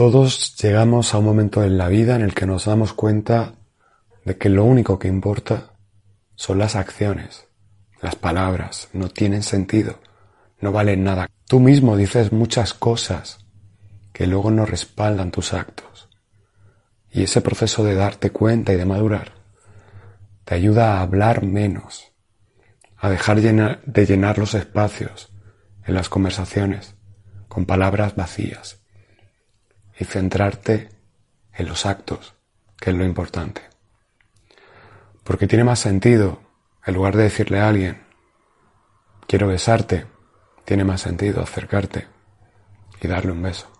Todos llegamos a un momento en la vida en el que nos damos cuenta de que lo único que importa son las acciones. Las palabras no tienen sentido, no valen nada. Tú mismo dices muchas cosas que luego no respaldan tus actos. Y ese proceso de darte cuenta y de madurar te ayuda a hablar menos, a dejar de llenar los espacios en las conversaciones con palabras vacías y centrarte en los actos, que es lo importante. Porque tiene más sentido, en lugar de decirle a alguien, quiero besarte, tiene más sentido acercarte y darle un beso.